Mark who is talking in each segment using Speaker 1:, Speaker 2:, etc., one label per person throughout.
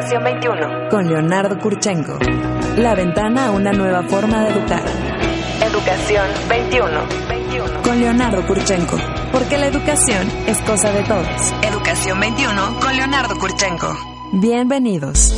Speaker 1: Educación 21.
Speaker 2: Con Leonardo Kurchenko. La ventana a una nueva forma de educar.
Speaker 1: Educación 21. 21.
Speaker 2: Con Leonardo Kurchenko. Porque la educación es cosa de todos.
Speaker 1: Educación 21 con Leonardo Kurchenko.
Speaker 2: Bienvenidos.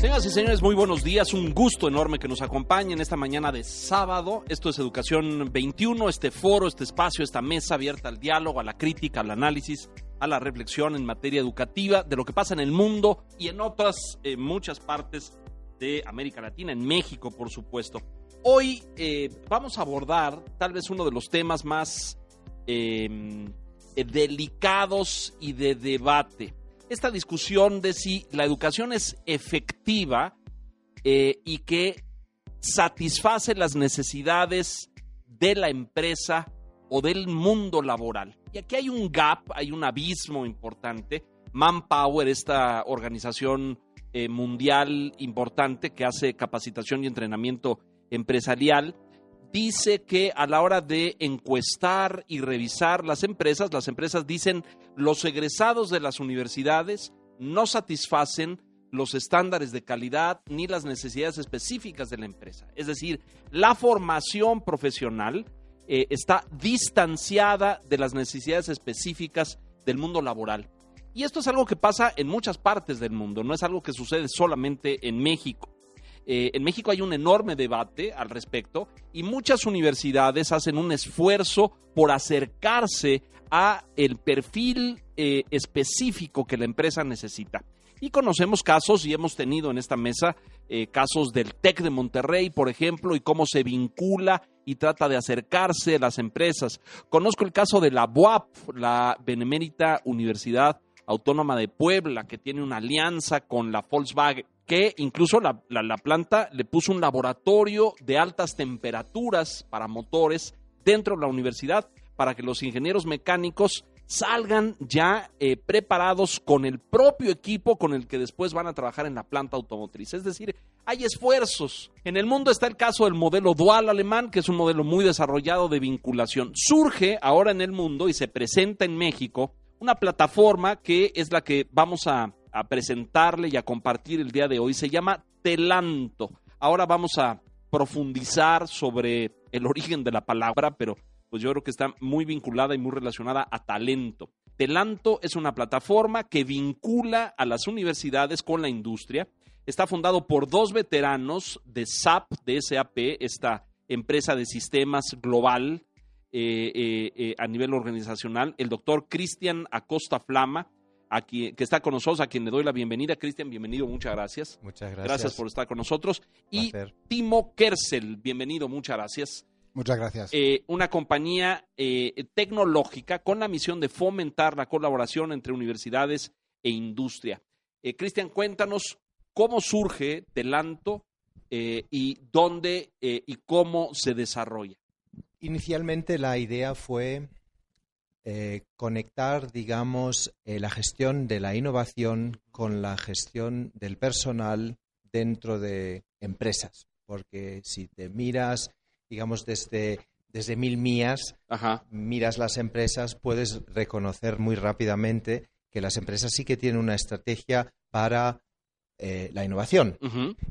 Speaker 3: Señoras y señores, muy buenos días. Un gusto enorme que nos acompañen esta mañana de sábado. Esto es Educación 21, este foro, este espacio, esta mesa abierta al diálogo, a la crítica, al análisis, a la reflexión en materia educativa de lo que pasa en el mundo y en otras eh, muchas partes de América Latina, en México, por supuesto. Hoy eh, vamos a abordar tal vez uno de los temas más eh, delicados y de debate esta discusión de si la educación es efectiva y que satisface las necesidades de la empresa o del mundo laboral. Y aquí hay un gap, hay un abismo importante. Manpower, esta organización eh, mundial importante que hace capacitación y entrenamiento empresarial, dice que a la hora de encuestar y revisar las empresas, las empresas dicen los egresados de las universidades no satisfacen los estándares de calidad ni las necesidades específicas de la empresa. Es decir, la formación profesional eh, está distanciada de las necesidades específicas del mundo laboral. Y esto es algo que pasa en muchas partes del mundo, no es algo que sucede solamente en México. Eh, en México hay un enorme debate al respecto y muchas universidades hacen un esfuerzo por acercarse a el perfil eh, específico que la empresa necesita. Y conocemos casos y hemos tenido en esta mesa eh, casos del TEC de Monterrey, por ejemplo, y cómo se vincula y trata de acercarse a las empresas. Conozco el caso de la BUAP, la Benemérita Universidad Autónoma de Puebla, que tiene una alianza con la Volkswagen que incluso la, planta le puso un laboratorio de altas temperaturas para motores dentro de la universidad para que los ingenieros mecánicos salgan ya eh, preparados con el propio equipo con el que después van a trabajar en la planta automotriz. Es decir, hay esfuerzos. En el mundo está el caso del modelo dual alemán, que es un modelo muy desarrollado de vinculación. Surge ahora en el mundo y se presenta en México una plataforma que es la que vamos a a presentarle y a compartir el día de hoy se llama Telanto. Ahora vamos a profundizar sobre el origen de la palabra, pero pues yo creo que está muy vinculada y muy relacionada a talento. Telanto es una plataforma que vincula a las universidades con la industria. Está fundado por dos veteranos de SAP, de SAP, esta empresa de sistemas global eh, eh, eh, a nivel organizacional, el doctor Cristian Acosta Flama, que está con nosotros, a quien le doy la bienvenida. Cristian, bienvenido, muchas gracias.
Speaker 4: Muchas gracias.
Speaker 3: Gracias por estar con nosotros. Y Timo Kersel, bienvenido, muchas gracias.
Speaker 4: Muchas gracias.
Speaker 3: Eh, una compañía eh, tecnológica con la misión de fomentar la colaboración entre universidades e industria. Eh, Cristian, cuéntanos cómo surge Telanto y dónde y cómo se desarrolla.
Speaker 4: Inicialmente la idea fue eh, conectar, digamos, eh, la gestión de la innovación con la gestión del personal dentro de empresas. Porque si te miras, digamos, desde, desde mil mías, miras las empresas, puedes reconocer muy rápidamente que las empresas sí que tienen una estrategia para eh, la innovación.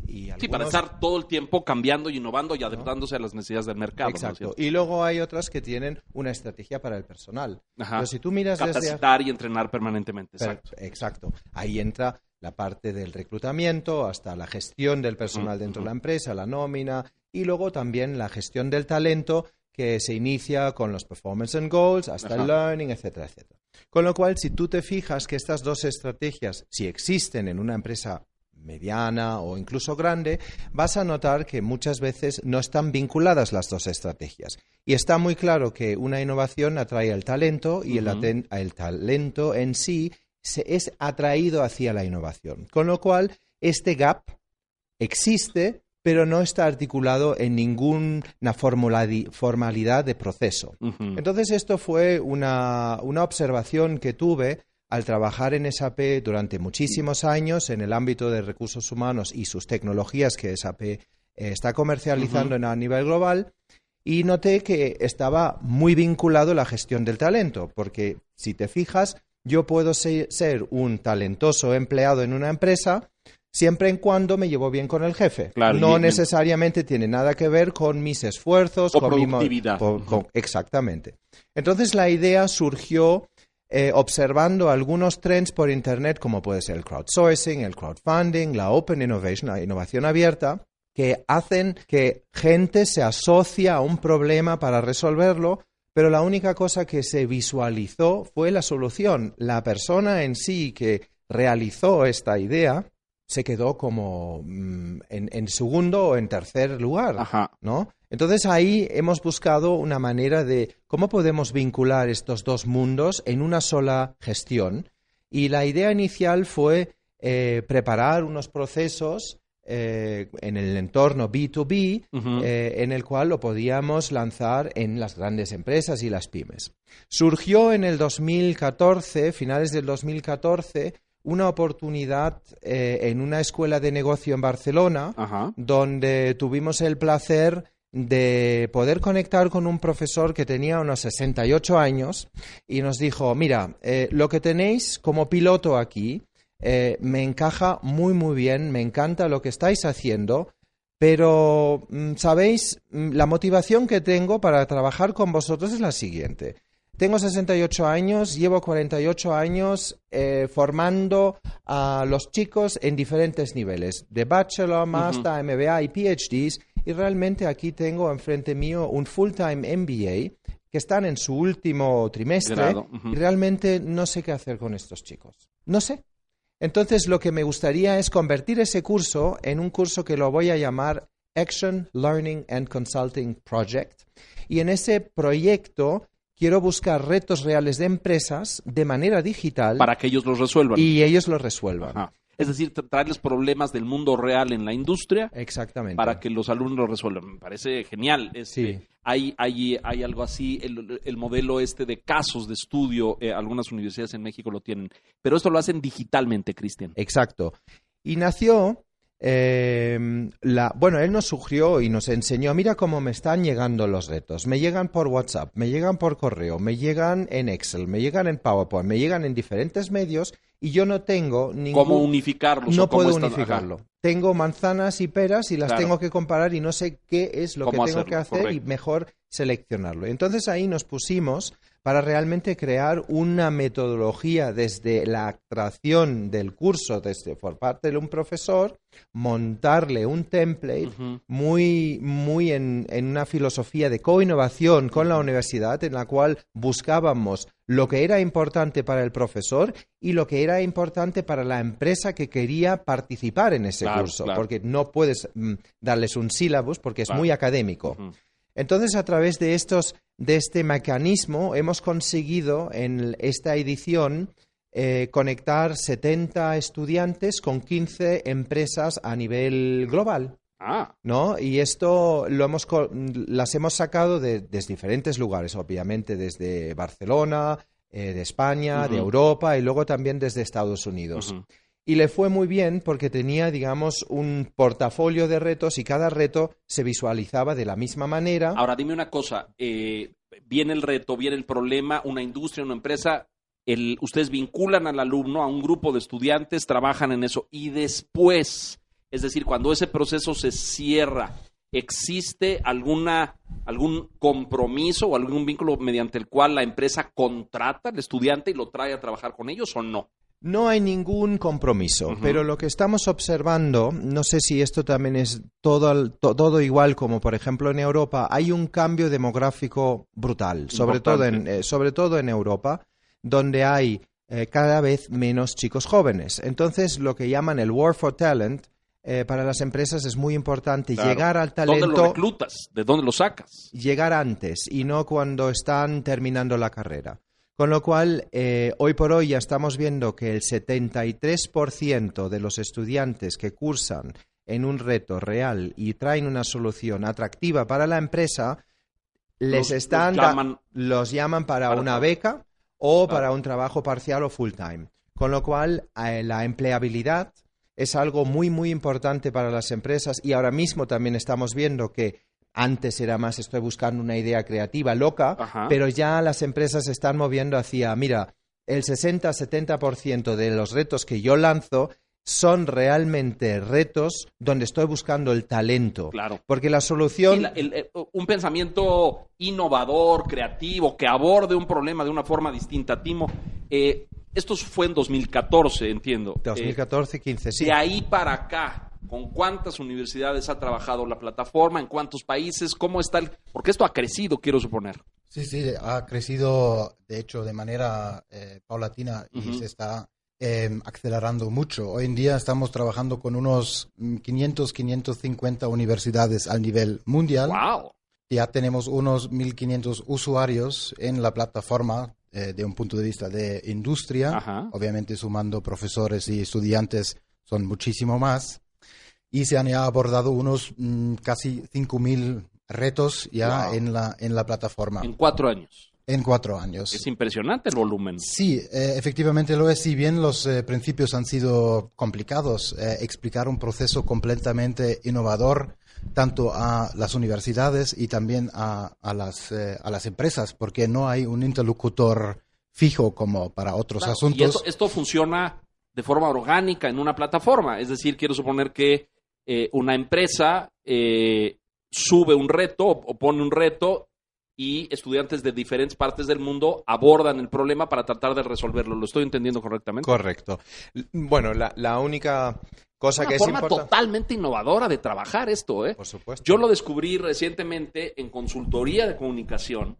Speaker 3: y Sí, para estar todo el tiempo cambiando y innovando y adaptándose a las necesidades del mercado.
Speaker 4: Exacto. y luego hay otras que tienen una estrategia para el personal.
Speaker 3: Pero si tú miras Capacitar y entrenar permanentemente. Exacto.
Speaker 4: exacto. Ahí entra la parte del reclutamiento, hasta la gestión del personal dentro de la empresa, la nómina, y luego también la gestión del talento que se inicia con los performance and goals, hasta el learning, etcétera, etcétera. Con lo cual, si tú te fijas que estas dos estrategias, si existen en una empresa mediana o incluso grande, vas a notar que muchas veces no están vinculadas las dos estrategias. Y está muy claro que una innovación atrae al talento y el, talento en sí se es atraído hacia la innovación. Con lo cual, este gap existe, pero no está articulado en ninguna formalidad de proceso. Entonces, esto fue una observación que tuve al trabajar en SAP durante muchísimos años en el ámbito de recursos humanos y sus tecnologías que SAP eh, está comercializando a nivel global, y noté que estaba muy vinculado la gestión del talento, porque si te fijas, yo puedo se- ser un talentoso empleado en una empresa siempre en cuando me llevo bien con el jefe.
Speaker 3: Claro,
Speaker 4: no necesariamente tiene nada que ver con mis esfuerzos,
Speaker 3: O
Speaker 4: con mi
Speaker 3: productividad.
Speaker 4: con- con- exactamente. Entonces la idea surgió eh, observando algunos trends por Internet, como puede ser el crowdsourcing, el crowdfunding, la open innovation, la innovación abierta, que hacen que gente se asocia a un problema para resolverlo, pero la única cosa que se visualizó fue la solución. La persona en sí que realizó esta idea se quedó como mm, en, en segundo o en tercer lugar.
Speaker 3: Ajá.
Speaker 4: ¿no? Entonces ahí hemos buscado una manera de cómo podemos vincular estos dos mundos en una sola gestión. Y la idea inicial fue eh, preparar unos procesos eh, en el entorno B2B
Speaker 3: Ujú.
Speaker 4: eh, en el cual lo podíamos lanzar en las grandes empresas y las pymes. Surgió en el 2014, finales del 2014, una oportunidad eh, en una escuela de negocio en Barcelona
Speaker 3: Ajá.
Speaker 4: donde tuvimos el placer de poder conectar con un profesor que tenía unos 68 años y nos dijo, mira, eh, lo que tenéis como piloto aquí eh, me encaja muy, muy bien, me encanta lo que estáis haciendo, pero, mm, ¿sabéis? Mm, La motivación que tengo para trabajar con vosotros es la siguiente. Tengo 68 años, llevo 48 años eh, formando a los chicos en diferentes niveles, de bachelor, master, MBA y PhDs, y realmente aquí tengo enfrente mío un full-time MBA que están en su último trimestre y realmente no sé qué hacer con estos chicos. No sé. Entonces, lo que me gustaría es convertir ese curso en un curso que lo voy a llamar Action Learning and Consulting Project. Y en ese proyecto quiero buscar retos reales de empresas de manera digital
Speaker 3: Para que ellos los resuelvan.
Speaker 4: y ellos lo resuelvan.
Speaker 3: Ajá. Es decir, tra- traerles problemas del mundo real en la industria
Speaker 4: Exactamente.
Speaker 3: para que los alumnos lo resuelvan. Me parece genial. Este,
Speaker 4: Sí.
Speaker 3: hay, hay, hay algo así, el, el modelo este de casos de estudio, eh, algunas universidades en México lo tienen, pero esto lo hacen digitalmente, Cristian.
Speaker 4: Exacto. Y nació, eh, la, bueno, él nos sugirió y nos enseñó, mira cómo me están llegando los retos. Me llegan por WhatsApp, me llegan por correo, me llegan en Excel, me llegan en PowerPoint, me llegan en diferentes medios y yo no tengo ningún...
Speaker 3: ¿Cómo unificarlos?
Speaker 4: no
Speaker 3: cómo
Speaker 4: puedo
Speaker 3: están-
Speaker 4: unificarlo. Tengo manzanas y peras y las
Speaker 3: Claro.
Speaker 4: tengo que comparar y no sé qué es lo que
Speaker 3: ¿Cómo
Speaker 4: tengo
Speaker 3: hacerlo?
Speaker 4: que hacer y mejor seleccionarlo. Entonces ahí nos pusimos para realmente crear una metodología desde la atracción del curso desde por parte de un profesor, montarle un template muy, muy en, en una filosofía de co-innovación con la universidad, en la cual buscábamos lo que era importante para el profesor y lo que era importante para la empresa que quería participar en ese
Speaker 3: Claro,
Speaker 4: curso,
Speaker 3: claro.
Speaker 4: porque no puedes mm, darles un sílabus porque es
Speaker 3: Claro.
Speaker 4: muy académico. Entonces, a través de estos, de este mecanismo, hemos conseguido en esta edición eh, conectar 70 estudiantes con 15 empresas a nivel global.
Speaker 3: Ah,
Speaker 4: ¿no? Y esto lo hemos las hemos sacado de, desde diferentes lugares, obviamente desde Barcelona, eh, de España, de. Europa y luego también desde Estados Unidos. Y le fue muy bien porque tenía, digamos, un portafolio de retos y cada reto se visualizaba de la misma manera.
Speaker 3: Ahora dime una cosa, eh, viene el reto, viene el problema, una industria, una empresa, el, ustedes vinculan al alumno a un grupo de estudiantes, trabajan en eso y después, es decir, cuando ese proceso se cierra, ¿existe alguna, algún compromiso o algún vínculo mediante el cual la empresa contrata al estudiante y lo trae a trabajar con ellos o no?
Speaker 4: No hay ningún compromiso, pero lo que estamos observando, no sé si esto también es todo, todo igual como por ejemplo en Europa, hay un cambio demográfico brutal, sobre todo en, eh, sobre todo en Europa, donde hay eh, cada vez menos chicos jóvenes. Entonces, lo que llaman el War for Talent, eh, para las empresas es muy importante
Speaker 3: Claro.
Speaker 4: llegar al
Speaker 3: ¿Dónde lo
Speaker 4: talento
Speaker 3: reclutas? ¿De dónde lo sacas?
Speaker 4: llegar antes y no cuando están terminando la carrera. Con lo cual, eh, hoy por hoy ya estamos viendo que el 73% de los estudiantes que cursan en un reto real y traen una solución atractiva para la empresa, les
Speaker 3: Los-
Speaker 4: están
Speaker 3: los llaman-
Speaker 4: los llaman para,
Speaker 3: para
Speaker 4: una beca o para un trabajo parcial o full time. Con lo cual, eh, la empleabilidad es algo muy, muy importante para las empresas y ahora mismo también estamos viendo que antes era más estoy buscando una idea creativa loca,
Speaker 3: Ajá.
Speaker 4: pero ya las empresas se están moviendo hacia, mira, el 60-70% de los retos que yo lanzo son realmente retos donde estoy buscando el talento.
Speaker 3: Claro.
Speaker 4: Porque la solución...
Speaker 3: Sí, la- el- el- un pensamiento innovador, creativo, que aborde un problema de una forma distinta. Timo, eh, esto fue en 2014, entiendo. Eh,
Speaker 4: 2014-15, sí.
Speaker 3: De ahí para acá, ¿con cuántas universidades ha trabajado la plataforma? ¿En cuántos países? ¿Cómo está el...? Porque esto ha crecido, quiero suponer.
Speaker 5: Sí, sí, ha crecido, de hecho, de manera eh, paulatina y se está eh, acelerando mucho. Hoy en día estamos trabajando con unos mm, 500, 550 universidades a nivel mundial.
Speaker 3: ¡Wow!
Speaker 5: Ya tenemos unos 1.500 usuarios en la plataforma eh, de un punto de vista de industria.
Speaker 3: Ajá.
Speaker 5: Obviamente sumando profesores y estudiantes son muchísimo más. Y se han ya abordado unos mm, casi 5.000 retos ya
Speaker 3: Wow.
Speaker 5: en, la, en la plataforma
Speaker 3: En cuatro años.
Speaker 5: en cuatro años.
Speaker 3: Es impresionante el volumen.
Speaker 5: Sí, eh, efectivamente lo es. Si bien los eh, principios han sido complicados, eh, explicar un proceso completamente innovador tanto a las universidades y también a, a las, eh, a las empresas, porque no hay un interlocutor fijo como para otros
Speaker 3: Claro,
Speaker 5: asuntos.
Speaker 3: Y esto, esto funciona de forma orgánica en una plataforma. Es decir, quiero suponer que eh, una empresa eh, sube un reto o, pone un reto y estudiantes de diferentes partes del mundo abordan el problema para tratar de resolverlo. ¿Lo estoy entendiendo correctamente?
Speaker 4: Correcto. Bueno, la, la única cosa
Speaker 3: Una
Speaker 4: que es
Speaker 3: forma
Speaker 4: importante...
Speaker 3: totalmente innovadora de trabajar esto, ¿eh?
Speaker 4: Por supuesto.
Speaker 3: Yo lo descubrí recientemente en consultoría de comunicación,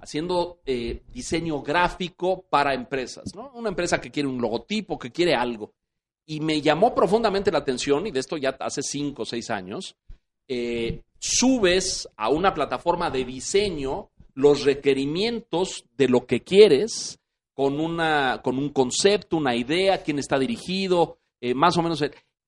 Speaker 3: haciendo eh, diseño gráfico para empresas, ¿no? Una empresa que quiere un logotipo, que quiere algo. Y me llamó profundamente la atención, y de esto ya hace cinco o seis años, eh, subes a una plataforma de diseño los requerimientos de lo que quieres con, una, con un concepto, una idea, quién está dirigido, eh, más o menos.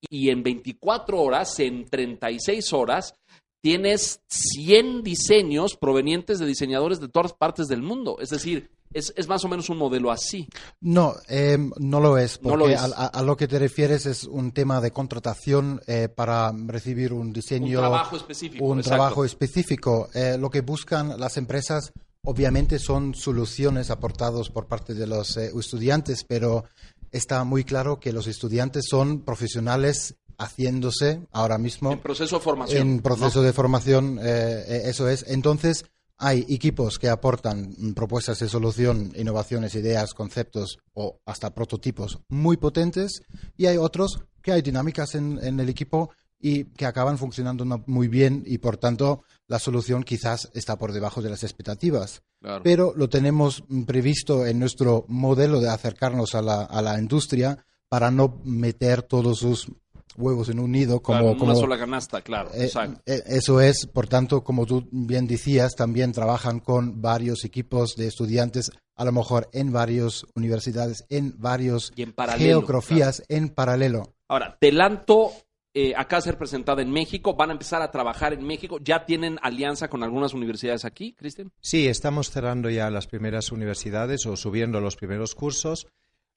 Speaker 3: y en 24 horas, en 36 horas, tienes 100 diseños provenientes de diseñadores de todas partes del mundo. Es decir, es, es más o menos un modelo así.
Speaker 5: No, eh, no lo es,
Speaker 3: No
Speaker 5: porque
Speaker 3: lo es.
Speaker 5: A, a- a lo que te refieres es un tema de contratación eh, para recibir un
Speaker 3: Un
Speaker 5: diseño.
Speaker 3: trabajo específico.
Speaker 5: un
Speaker 3: exacto.
Speaker 5: trabajo específico. Eh, lo que buscan las empresas obviamente son soluciones aportadas por parte de los eh, estudiantes, pero está muy claro que los estudiantes son profesionales haciéndose ahora mismo
Speaker 3: En proceso de formación.
Speaker 5: en proceso
Speaker 3: ¿no?
Speaker 5: de formación, eso es. Entonces, hay equipos que aportan propuestas de solución, innovaciones, ideas, conceptos o hasta prototipos muy potentes y hay otros que hay dinámicas en, en el equipo y que acaban funcionando muy bien y por tanto la solución quizás está por debajo de las expectativas.
Speaker 3: Claro.
Speaker 5: Pero lo tenemos previsto en nuestro modelo de acercarnos a la, a la industria para no meter todos sus huevos en un nido como,
Speaker 3: Claro,
Speaker 5: como
Speaker 3: una sola canasta, claro.
Speaker 5: eh,
Speaker 3: exacto.
Speaker 5: eh, eso es, por tanto, como tú bien decías, también trabajan con varios equipos de estudiantes, a lo mejor en varias universidades, en varios
Speaker 3: Y en paralelo,
Speaker 5: geografías, en paralelo.
Speaker 3: Ahora, Telanto eh, acaba de ser presentada en México, van a empezar a trabajar en México. ¿Ya tienen alianza con algunas universidades aquí, Cristian?
Speaker 4: Sí, estamos cerrando ya las primeras universidades o subiendo los primeros cursos.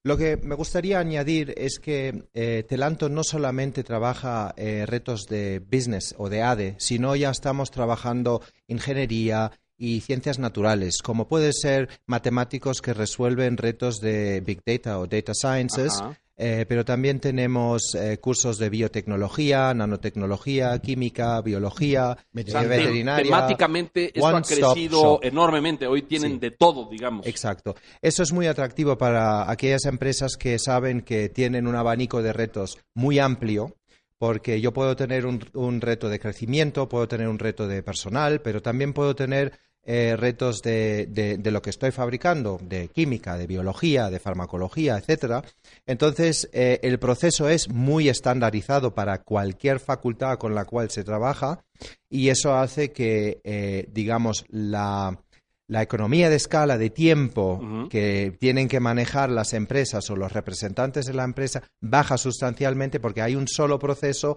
Speaker 4: Lo que me gustaría añadir es que eh, Telanto no solamente trabaja eh, retos de business o de ADE, sino ya estamos trabajando ingeniería y ciencias naturales, como puede ser matemáticos que resuelven retos de Big Data o Data Sciences. Eh, pero también tenemos eh, cursos de biotecnología, nanotecnología, química, biología,
Speaker 3: O
Speaker 4: eh,
Speaker 3: sea, te-
Speaker 4: veterinaria.
Speaker 3: temáticamente esto ha crecido
Speaker 4: Shop.
Speaker 3: enormemente. Hoy tienen
Speaker 4: Sí.
Speaker 3: de todo, digamos.
Speaker 4: Exacto. Eso es muy atractivo para aquellas empresas que saben que tienen un abanico de retos muy amplio, porque yo puedo tener un, un reto de crecimiento, puedo tener un reto de personal, pero también puedo tener eh, retos de, de- de lo que estoy fabricando, de química, de biología, de farmacología, etcétera. Entonces, eh, el proceso es muy estandarizado para cualquier facultad con la cual se trabaja y eso hace que, eh, digamos, la, la economía de escala de tiempo que tienen que manejar las empresas o los representantes de la empresa baja sustancialmente porque hay un solo proceso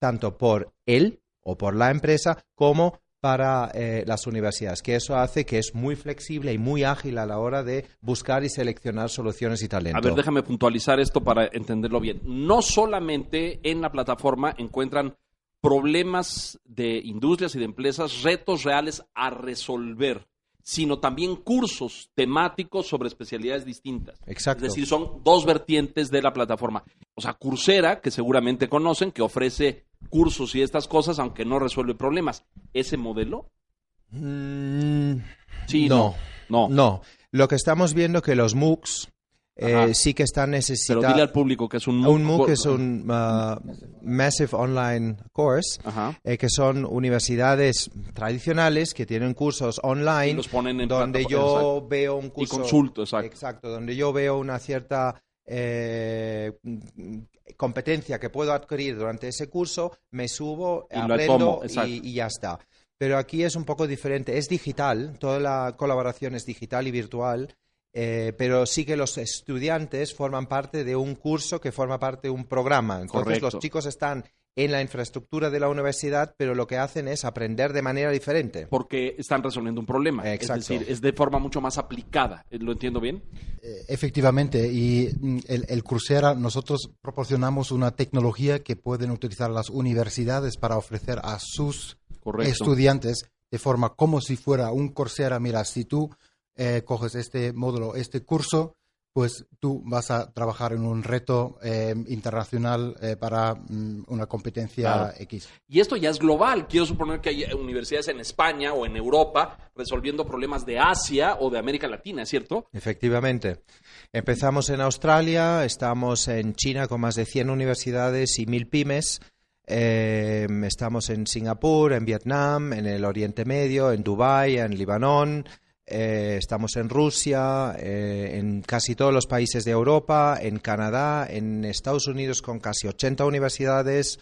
Speaker 4: tanto por él o por la empresa como para eh, las universidades, que eso hace que es muy flexible y muy ágil a la hora de buscar y seleccionar soluciones y talento.
Speaker 3: A ver, déjame puntualizar esto para entenderlo bien. No solamente en la plataforma encuentran problemas de industrias y de empresas, retos reales a resolver, sino también cursos temáticos sobre especialidades distintas.
Speaker 4: Exacto.
Speaker 3: Es decir, son dos vertientes de la plataforma. O sea, Coursera, que seguramente conocen, que ofrece cursos y estas cosas, aunque no resuelve problemas. ¿Ese modelo?
Speaker 4: Mm,
Speaker 3: Sí,
Speaker 4: no,
Speaker 3: no.
Speaker 4: no. Lo que estamos viendo que los MOOCs eh, sí que están
Speaker 3: Pero
Speaker 4: necesitando...
Speaker 3: dile al público que es un
Speaker 4: Un MOOC es un uh, Massive Online Course, eh, que son universidades tradicionales que tienen cursos online
Speaker 3: Y los ponen en
Speaker 4: donde yo
Speaker 3: exacto.
Speaker 4: veo un curso
Speaker 3: consulto, exacto.
Speaker 4: donde yo veo una cierta eh, competencia que puedo adquirir durante ese curso, me subo,
Speaker 3: Y
Speaker 4: aprendo
Speaker 3: tomo,
Speaker 4: y, y ya está. Pero aquí es un poco diferente, es digital, toda la colaboración es digital y virtual. Eh, pero sí que los estudiantes forman parte de un curso que forma parte de un programa. Entonces
Speaker 3: Correcto.
Speaker 4: los chicos están en la infraestructura de la universidad, pero lo que hacen es aprender de manera diferente.
Speaker 3: Porque están resolviendo un problema.
Speaker 4: Exacto.
Speaker 3: Es decir, es de forma mucho más aplicada. ¿Lo entiendo bien?
Speaker 5: Eh, Efectivamente, y mm, el, el Coursera, nosotros proporcionamos una tecnología que pueden utilizar las universidades para ofrecer a sus
Speaker 3: Correcto.
Speaker 5: estudiantes de forma como si fuera un Coursera. Mira, si tú eh, coges este módulo, este curso, pues tú vas a trabajar en un reto eh, internacional eh, para mm, una competencia
Speaker 3: Claro.
Speaker 5: X.
Speaker 3: Y esto ya es global. Quiero suponer que hay universidades en España o en Europa resolviendo problemas de Asia o de América Latina, ¿cierto?
Speaker 4: Efectivamente. Empezamos en Australia, estamos en China con más de 100 universidades y 1000 pymes. Eh, estamos en Singapur, en Vietnam, en el Oriente Medio, en Dubái, en Libanón. Eh, estamos en Rusia, eh, en casi todos los países de Europa, en Canadá, en Estados Unidos con casi 80 universidades.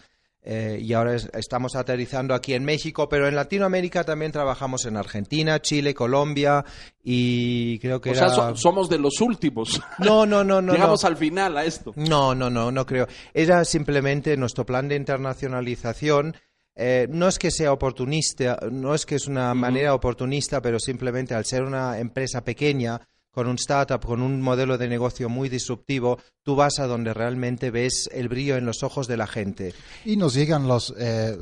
Speaker 4: eh, y ahora es- estamos aterrizando aquí en México, pero en Latinoamérica también trabajamos en Argentina, Chile, Colombia y creo que
Speaker 3: O sea, so- somos de los últimos.
Speaker 4: No, no, no, no.
Speaker 3: Llegamos
Speaker 4: no.
Speaker 3: al final a esto.
Speaker 4: No, no, no, no creo. Era simplemente nuestro plan de internacionalización. Eh, no es que sea oportunista, no es que es una manera oportunista, pero simplemente al ser una empresa pequeña, con un startup, con un modelo de negocio muy disruptivo, tú vas a donde realmente ves el brillo en los ojos de la gente.
Speaker 5: Y nos llegan los, eh,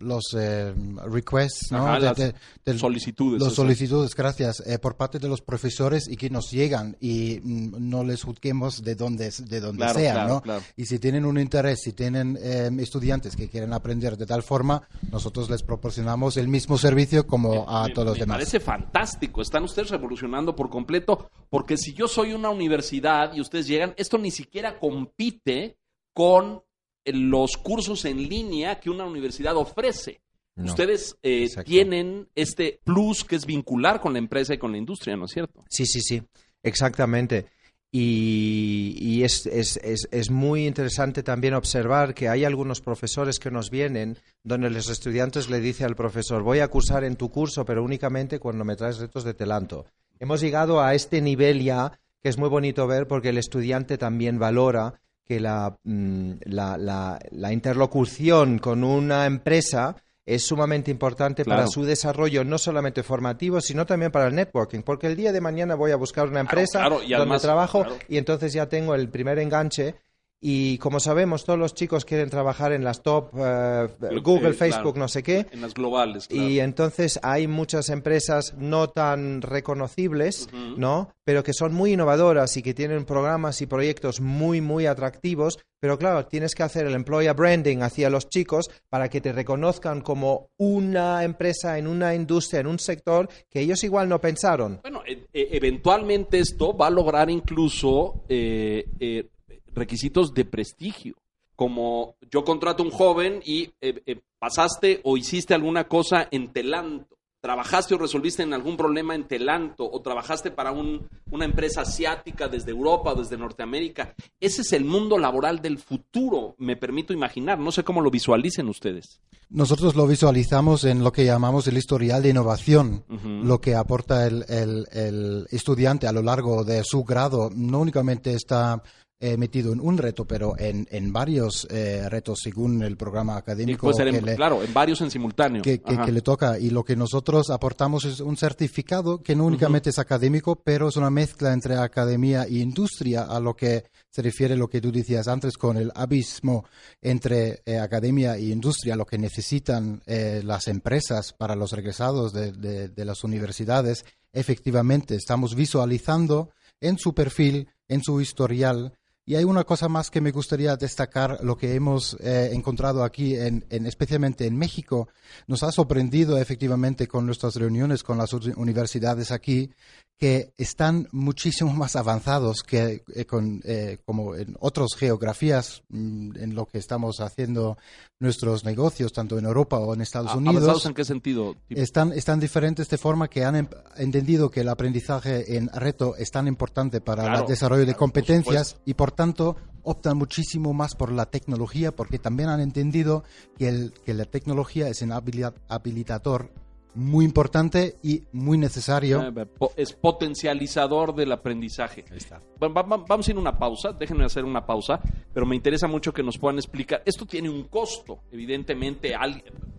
Speaker 5: los eh, requests, ¿no?
Speaker 3: Ajá,
Speaker 5: De-
Speaker 3: las
Speaker 5: de- del-
Speaker 3: solicitudes,
Speaker 5: Los solicitudes, gracias, eh, por parte de los profesores y que nos llegan y mm, no les juzguemos de donde, de donde
Speaker 3: Claro,
Speaker 5: sean,
Speaker 3: claro,
Speaker 5: ¿no?
Speaker 3: claro.
Speaker 5: Y si tienen un interés, si tienen eh, estudiantes que quieren aprender de tal forma, nosotros les proporcionamos el mismo servicio como a
Speaker 3: Me-
Speaker 5: todos los
Speaker 3: me
Speaker 5: demás.
Speaker 3: parece fantástico. Están ustedes revolucionando por completo, porque si yo soy una universidad y ustedes llegan, esto ni siquiera compite con eh, los cursos en línea que una universidad ofrece.
Speaker 4: No.
Speaker 3: Ustedes eh, tienen este plus que es vincular con la empresa y con la industria, ¿no es cierto?
Speaker 4: Sí, sí, sí, exactamente. Y, y es, es, es, es muy interesante también observar que hay algunos profesores que nos vienen donde los estudiantes le dicen al profesor, voy a cursar en tu curso, pero únicamente cuando me traes retos de telanto. Hemos llegado a este nivel ya que es muy bonito ver porque el estudiante también valora que la, mm, la, la, la interlocución con una empresa es sumamente importante
Speaker 3: Claro.
Speaker 4: para su desarrollo, no solamente formativo, sino también para el networking, porque el día de mañana voy a buscar una empresa
Speaker 3: claro, y
Speaker 4: donde
Speaker 3: además-
Speaker 4: trabajo y entonces ya tengo el primer enganche. Y como sabemos, todos los chicos quieren trabajar en las top, eh, Google,
Speaker 3: Eh,
Speaker 4: Facebook,
Speaker 3: claro.
Speaker 4: no sé qué.
Speaker 3: En las globales. claro.
Speaker 4: Y entonces hay muchas empresas no tan reconocibles, ¿no? Pero que son muy innovadoras y que tienen programas y proyectos muy, muy atractivos. Pero claro, tienes que hacer el employer branding hacia los chicos para que te reconozcan como una empresa en una industria, en un sector que ellos igual no pensaron.
Speaker 3: Bueno, e- e- eventualmente esto va a lograr incluso eh, eh, requisitos de prestigio. Como yo contrato a un joven y eh, eh, pasaste o hiciste alguna cosa en Telanto, trabajaste o resolviste en algún problema en Telanto, o trabajaste para un- una empresa asiática desde Europa o desde Norteamérica. Ese es el mundo laboral del futuro, me permito imaginar. No sé cómo lo visualicen ustedes.
Speaker 5: Nosotros lo visualizamos en lo que llamamos el historial de innovación, lo que aporta el, el- el estudiante a lo largo de su grado. No únicamente está eh, metido en un reto, pero en, en varios eh, retos según el programa
Speaker 3: Y
Speaker 5: académico
Speaker 3: puede ser,
Speaker 5: que
Speaker 3: en-
Speaker 5: le,
Speaker 3: claro, en varios en simultáneo.
Speaker 5: que, que-
Speaker 3: Ajá.
Speaker 5: que le toca. Y lo que nosotros aportamos es un certificado que no únicamente es académico, pero es una mezcla entre academia e industria, a lo que se refiere lo que tú decías antes con el abismo entre eh, academia e industria, lo que necesitan eh, las empresas para los regresados de, de las universidades. Efectivamente, estamos visualizando en su perfil, en su historial, y hay una cosa más que me gustaría destacar, lo que hemos eh, encontrado aquí, en, especialmente en México. Nos ha sorprendido efectivamente con nuestras reuniones con las universidades aquí, que están muchísimo más avanzados que eh, con, eh, como en otras geografías mm, en lo que estamos haciendo nuestros negocios, tanto en Europa o en Estados Unidos.
Speaker 3: ¿Avanzados en qué sentido?
Speaker 5: Están, están diferentes de forma que han em, entendido que el aprendizaje en reto es tan importante para el desarrollo de competencias y por tanto optan muchísimo más por la tecnología porque también han entendido que, el, que la tecnología es un habilitador muy importante y muy necesario.
Speaker 3: Eh, es potencializador del aprendizaje. Ahí está. Vamos a ir a una pausa, déjenme hacer una pausa, pero me interesa mucho que nos puedan explicar. Esto tiene un costo, evidentemente,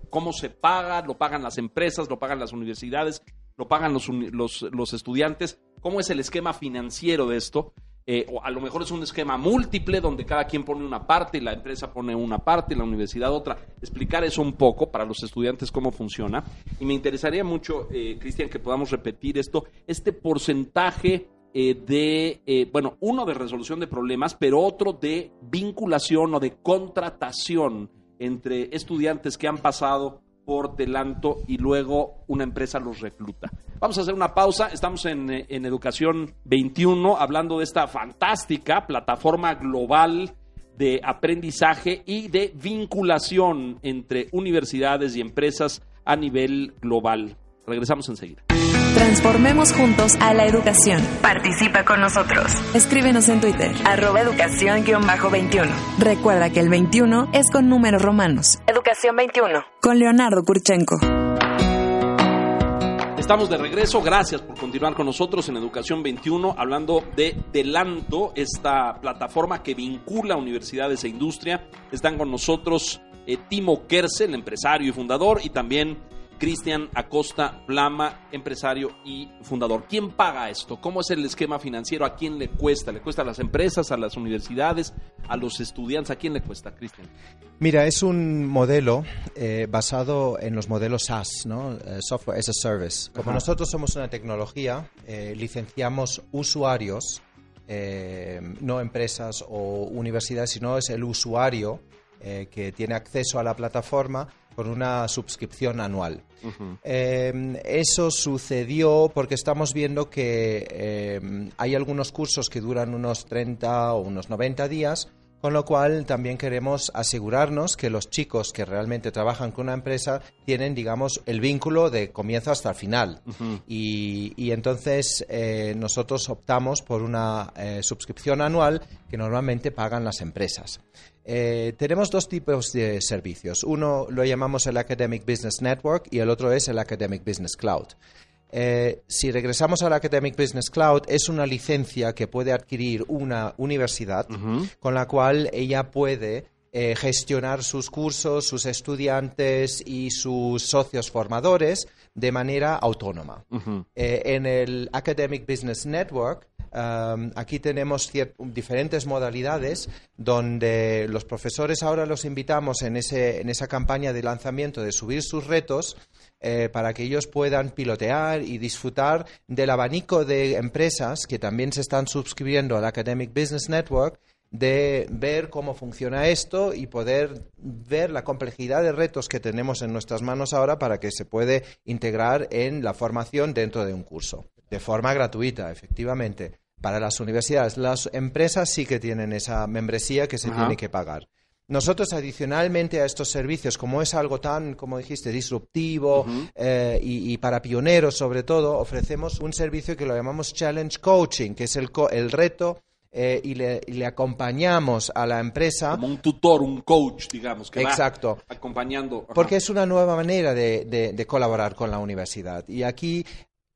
Speaker 3: cómo se paga, lo pagan las empresas, lo pagan las universidades, lo pagan los, los, los estudiantes, cómo es el esquema financiero de esto. Eh, o a lo mejor es un esquema múltiple donde cada quien pone una parte y la empresa pone una parte y la universidad otra. Explicar eso un poco para los estudiantes cómo funciona. Y me interesaría mucho, eh, Cristian, que podamos repetir esto, este porcentaje eh, de, bueno, uno de resolución de problemas, pero otro de vinculación o de contratación entre estudiantes que han pasado por Delanto y luego una empresa los recluta. Vamos a hacer una pausa. Estamos en, eh, en, Educación 21 hablando de esta fantástica plataforma global de aprendizaje y de vinculación entre universidades y empresas a nivel global. Regresamos enseguida.
Speaker 2: Transformemos juntos a la educación.
Speaker 1: Participa con nosotros.
Speaker 2: Escríbenos en Twitter.
Speaker 1: Arroba educación-21.
Speaker 2: Recuerda que el 21 es con números romanos.
Speaker 1: Educación 21.
Speaker 2: Con Leonardo Kurchenko.
Speaker 3: Estamos de regreso, gracias por continuar con nosotros en Educación 21, hablando de Delanto, esta plataforma que vincula universidades e industria. Están con nosotros eh, Timo Kersel, empresario y fundador, y también Cristian Acosta Plama, empresario y fundador. ¿Quién paga esto? ¿Cómo es el esquema financiero? ¿A quién le cuesta? ¿Le cuesta a las empresas, a las universidades, a los estudiantes? ¿A quién le cuesta, Cristian?
Speaker 4: Mira, es un modelo eh, basado en los modelos SaaS, ¿no? Eh, Software as a Service. Como nosotros somos una tecnología, eh, licenciamos usuarios, no empresas o universidades, sino es el usuario que tiene acceso a la plataforma por una suscripción anual. Em, eso sucedió porque estamos viendo que em, hay algunos cursos que duran unos 30 o unos 90 días, con lo cual también queremos asegurarnos que los chicos que realmente trabajan con una empresa tienen, digamos, el vínculo de comienzo hasta el final. y, entonces eh, nosotros optamos por una eh, suscripción anual que normalmente pagan las empresas. Eh, tenemos dos tipos de servicios. Uno lo llamamos el Academic Business Network y el otro es el Academic Business Cloud. Eh, si regresamos al Academic Business Cloud, es una licencia que puede adquirir una universidad con la cual ella puede eh, gestionar sus cursos, sus estudiantes y sus socios formadores de manera autónoma. en el Academic Business Network, aquí tenemos diferentes modalidades donde los profesores ahora los invitamos en, ese, en esa campaña de lanzamiento de subir sus retos eh, para que ellos puedan pilotear y disfrutar del abanico de empresas que también se están suscribiendo al Academic Business Network de ver cómo funciona esto y poder ver la complejidad de retos que tenemos en nuestras manos ahora para que se puede integrar en la formación dentro de un curso. De forma gratuita, efectivamente para las universidades. Las empresas sí que tienen esa membresía que se tiene que pagar. Nosotros, adicionalmente a estos servicios, como es algo tan, como dijiste, disruptivo eh, y, para pioneros sobre todo, ofrecemos un servicio que lo llamamos Challenge Coaching, que es el, el reto eh, y, le, acompañamos a la empresa.
Speaker 3: Como un tutor, un coach, digamos, que
Speaker 4: Exacto.
Speaker 3: acompañando.
Speaker 4: Porque es una nueva manera de, de, colaborar con la universidad. Y aquí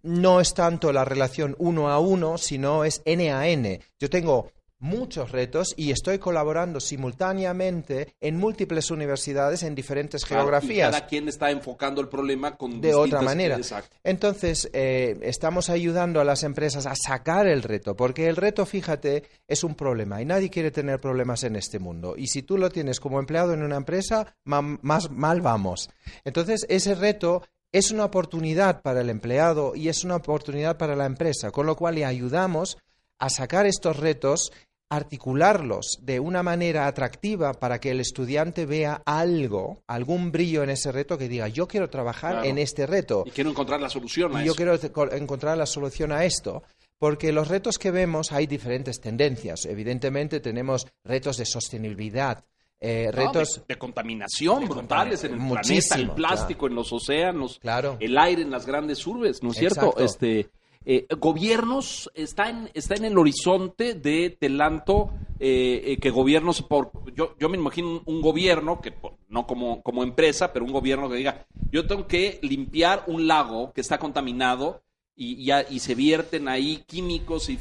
Speaker 4: no es tanto la relación uno a uno, sino es N a N. Yo tengo muchos retos y estoy colaborando simultáneamente en múltiples universidades en diferentes
Speaker 3: Claro,
Speaker 4: geografías.
Speaker 3: Y cada quien está enfocando el problema con
Speaker 4: de otra manera.
Speaker 3: Exacto.
Speaker 4: Entonces, eh, estamos ayudando a las empresas a sacar el reto, porque el reto, fíjate, es un problema y nadie quiere tener problemas en este mundo. Y si tú lo tienes como empleado en una empresa, más mal vamos. Entonces, ese reto es una oportunidad para el empleado y es una oportunidad para la empresa, con lo cual le ayudamos a sacar estos retos articularlos de una manera atractiva para que el estudiante vea algo, algún brillo en ese reto que diga, yo quiero trabajar
Speaker 3: Claro.
Speaker 4: en este reto.
Speaker 3: Y quiero encontrar la solución a
Speaker 4: Y yo
Speaker 3: eso.
Speaker 4: quiero te- co- encontrar la solución a esto. Porque los retos que vemos hay diferentes tendencias. Evidentemente tenemos retos de sostenibilidad, eh,
Speaker 3: No,
Speaker 4: retos...
Speaker 3: de, de contaminación brutales en el planeta, el plástico en los océanos,
Speaker 4: Claro.
Speaker 3: el aire en las grandes urbes, ¿no es cierto? Este, eh, gobiernos está en, está en el horizonte de Telanto eh, eh, que gobiernos por yo, yo me imagino un, un gobierno que por- no como, como empresa, pero un gobierno que diga yo tengo que limpiar un lago que está contaminado y, ya- y se vierten ahí químicos y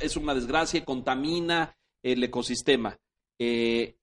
Speaker 3: es una desgracia y contamina el ecosistema. Eh,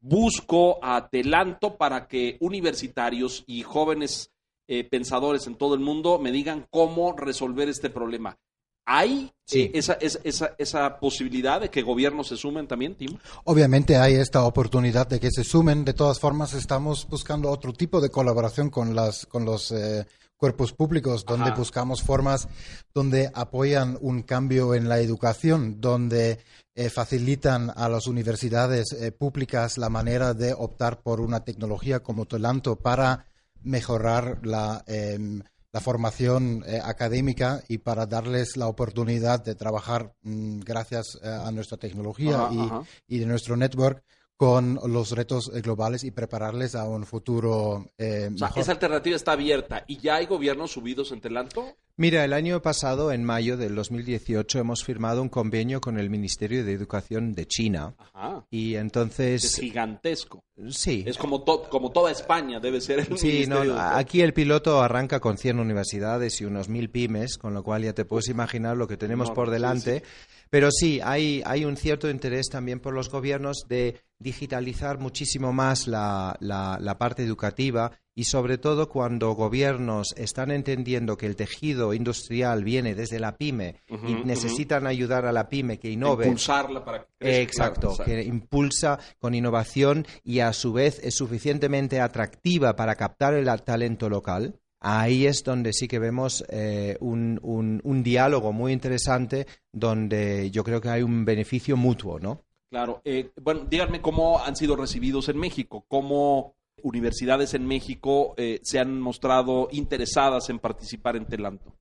Speaker 3: busco a Telanto para que universitarios y jóvenes eh, pensadores en todo el mundo me digan cómo resolver este problema. ¿Hay
Speaker 4: Sí.
Speaker 3: eh, esa, esa, esa, esa posibilidad de que gobiernos se sumen también, Tim?
Speaker 5: Obviamente hay esta oportunidad de que se sumen. De todas formas, estamos buscando otro tipo de colaboración con, las, con los eh, cuerpos públicos, donde
Speaker 3: Ajá.
Speaker 5: buscamos formas donde apoyan un cambio en la educación, donde eh, facilitan a las universidades eh, públicas la manera de optar por una tecnología como Tolanto para mejorar la, em, la formación eh, académica y para darles la oportunidad de trabajar mm, gracias eh, a nuestra tecnología
Speaker 3: Ajá,
Speaker 5: y,
Speaker 3: ajá.
Speaker 5: y de nuestro network con los retos eh, globales y prepararles a un futuro eh,
Speaker 3: O sea,
Speaker 5: mejor.
Speaker 3: esa alternativa está abierta y ya hay gobiernos subidos en Telanto.
Speaker 4: Mira, el año pasado, en mayo del 2018, hemos firmado un convenio con el Ministerio de Educación de China.
Speaker 3: Ajá.
Speaker 4: Y
Speaker 3: Es
Speaker 4: entonces,
Speaker 3: gigantesco.
Speaker 4: sí,
Speaker 3: Es como, to- como toda España debe ser el
Speaker 4: Sí, no, aquí el piloto arranca con 100 universidades y unos 1000 pymes, con lo cual ya te puedes imaginar lo que tenemos
Speaker 3: No,
Speaker 4: por
Speaker 3: sí,
Speaker 4: delante. Pero sí, hay, hay un cierto interés también por los gobiernos de digitalizar muchísimo más la, la- la parte educativa y sobre todo cuando gobiernos están entendiendo que el tejido industrial viene desde la pyme y necesitan ayudar a la pyme que innove.
Speaker 3: Impulsarla para que
Speaker 4: Eh, Exacto,
Speaker 3: claro,
Speaker 4: que impulsa con innovación y a su vez es suficientemente atractiva para captar el talento local. Ahí es donde sí que vemos eh, un, un- diálogo muy interesante donde yo creo que hay un beneficio mutuo, ¿no?
Speaker 3: Claro. Eh, bueno, díganme cómo han sido recibidos en México, cómo universidades en México eh, se han mostrado interesadas en participar en Telanto.